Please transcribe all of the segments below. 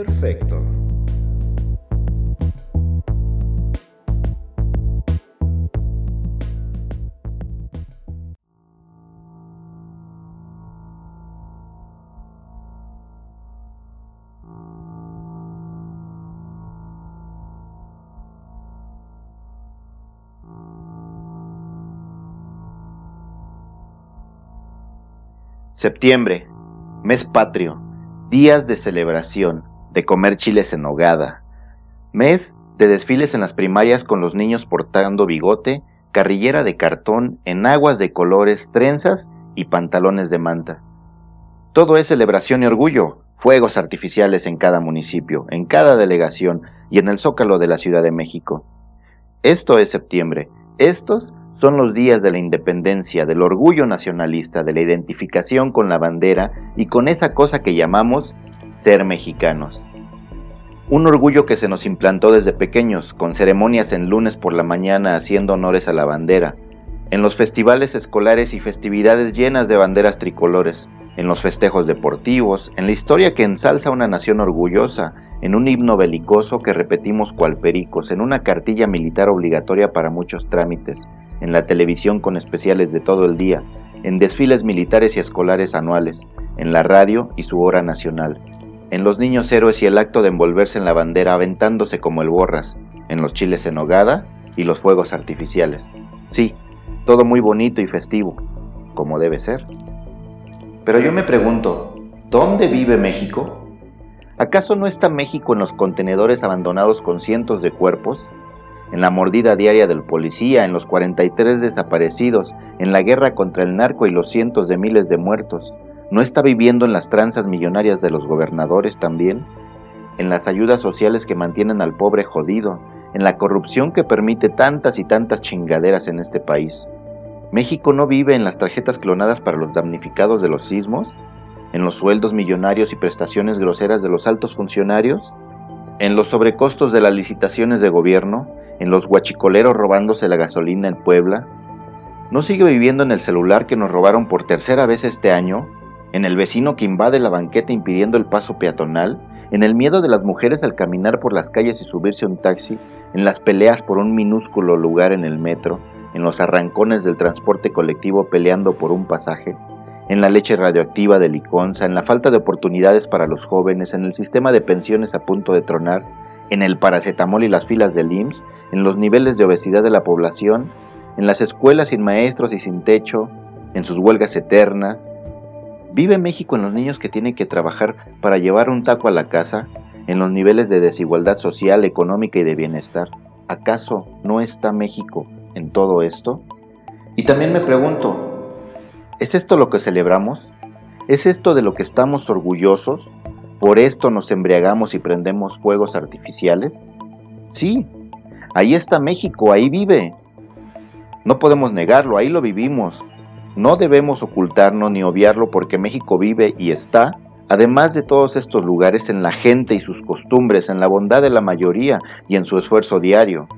Perfecto. Septiembre, mes patrio, días de celebración, de comer chiles en hogada, mes de desfiles en las primarias con los niños portando bigote, carrillera de cartón, enaguas de colores, trenzas y pantalones de manta. Todo es celebración y orgullo, fuegos artificiales en cada municipio, en cada delegación y en el zócalo de la Ciudad de México. Esto es septiembre, estos son los días de la independencia, del orgullo nacionalista, de la identificación con la bandera y con esa cosa que llamamos ser mexicanos. Un orgullo que se nos implantó desde pequeños, con ceremonias en lunes por la mañana haciendo honores a la bandera, en los festivales escolares y festividades llenas de banderas tricolores, en los festejos deportivos, en la historia que ensalza una nación orgullosa, en un himno belicoso que repetimos cual pericos, en una cartilla militar obligatoria para muchos trámites, en la televisión con especiales de todo el día, en desfiles militares y escolares anuales, en la radio y su hora nacional, en los niños héroes y el acto de envolverse en la bandera aventándose como el borras, en los chiles en hogada y los fuegos artificiales. Sí, todo muy bonito y festivo, como debe ser. Pero yo me pregunto, ¿dónde vive México? ¿Acaso no está México en los contenedores abandonados con cientos de cuerpos? en la mordida diaria del policía, en los 43 desaparecidos, en la guerra contra el narco y los cientos de miles de muertos? ¿No está viviendo en las tranzas millonarias de los gobernadores también? ¿En las ayudas sociales que mantienen al pobre jodido? ¿En la corrupción que permite tantas y tantas chingaderas en este país? ¿México no vive en las tarjetas clonadas para los damnificados de los sismos? ¿En los sueldos millonarios y prestaciones groseras de los altos funcionarios? ¿En los sobrecostos de las licitaciones de gobierno? en los guachicoleros robándose la gasolina en Puebla? ¿No sigue viviendo en el celular que nos robaron por tercera vez este año? ¿En el vecino que invade la banqueta impidiendo el paso peatonal? ¿En el miedo de las mujeres al caminar por las calles y subirse a un taxi? ¿En las peleas por un minúsculo lugar en el metro? ¿En los arrancones del transporte colectivo peleando por un pasaje? en la leche radioactiva de Liconza, en la falta de oportunidades para los jóvenes, en el sistema de pensiones a punto de tronar, en el paracetamol y las filas del IMSS, en los niveles de obesidad de la población, en las escuelas sin maestros y sin techo, en sus huelgas eternas. ¿Vive México en los niños que tienen que trabajar para llevar un taco a la casa, en los niveles de desigualdad social, económica y de bienestar? ¿Acaso no está México en todo esto? Y también me pregunto, ¿es esto lo que celebramos? ¿Es esto de lo que estamos orgullosos? ¿Por esto nos embriagamos y prendemos fuegos artificiales? Sí, ahí está México, ahí vive. No podemos negarlo, ahí lo vivimos. No debemos ocultarnos ni obviarlo porque México vive y está, además de todos estos lugares, en la gente y sus costumbres, en la bondad de la mayoría y en su esfuerzo diario.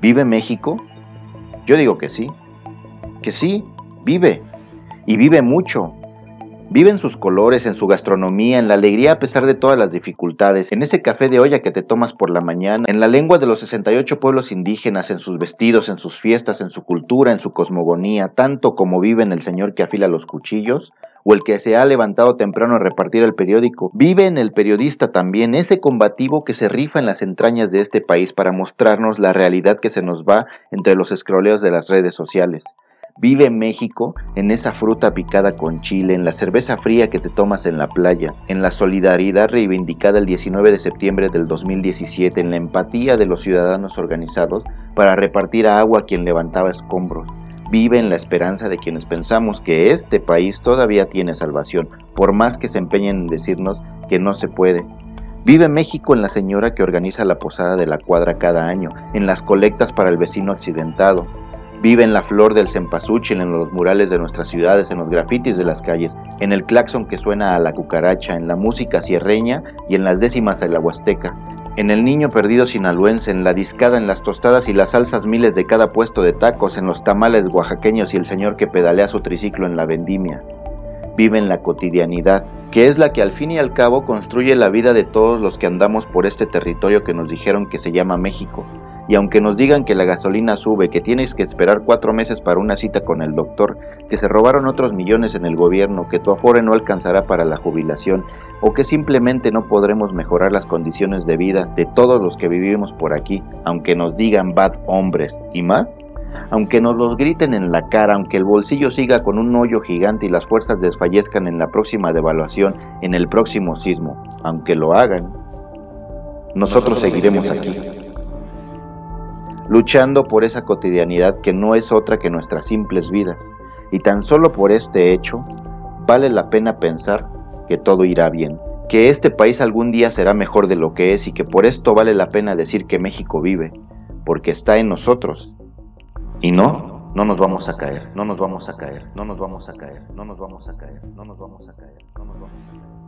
¿Vive México? Yo digo que sí, que sí, vive, y vive mucho, Vive en sus colores, en su gastronomía, en la alegría a pesar de todas las dificultades, en ese café de olla que te tomas por la mañana, en la lengua de los 68 pueblos indígenas, en sus vestidos, en sus fiestas, en su cultura, en su cosmogonía, tanto como vive en el señor que afila los cuchillos, o el que se ha levantado temprano a repartir el periódico. Vive en el periodista también, ese combativo que se rifa en las entrañas de este país para mostrarnos la realidad que se nos va entre los escroleos de las redes sociales. Vive México en esa fruta picada con chile, en la cerveza fría que te tomas en la playa, en la solidaridad reivindicada el 19 de septiembre del 2017, en la empatía de los ciudadanos organizados para repartir agua a quien levantaba escombros. Vive en la esperanza de quienes pensamos que este país todavía tiene salvación, por más que se empeñen en decirnos que no se puede. Vive México en la señora que organiza la posada de la cuadra cada año, en las colectas para el vecino accidentado, Vive en la flor del cempasúchil, en los murales de nuestras ciudades, en los grafitis de las calles, en el claxon que suena a la cucaracha, en la música sierreña y en las décimas de la huasteca, en el niño perdido sinaloense, en la discada, en las tostadas y las salsas miles de cada puesto de tacos, en los tamales oaxaqueños y el señor que pedalea su triciclo en la vendimia. viven la cotidianidad, que es la que al fin y al cabo construye la vida de todos los que andamos por este territorio que nos dijeron que se llama México. Y aunque nos digan que la gasolina sube, que tienes que esperar cuatro meses para una cita con el doctor, que se robaron otros millones en el gobierno, que tu afore no alcanzará para la jubilación, o que simplemente no podremos mejorar las condiciones de vida de todos los que vivimos por aquí, aunque nos digan bad hombres y más, aunque nos los griten en la cara, aunque el bolsillo siga con un hoyo gigante y las fuerzas desfallezcan en la próxima devaluación, en el próximo sismo, aunque lo hagan, nosotros, seguiremos aquí, luchando por esa cotidianidad que no es otra que nuestras simples vidas. Y tan solo por este hecho, vale la pena pensar que todo irá bien, que este país algún día será mejor de lo que es y que por esto vale la pena decir que México vive, porque está en nosotros. Y no, no nos vamos a caer, no nos vamos a caer, no nos vamos a caer, no nos vamos a caer, no nos vamos a caer, no nos vamos a caer.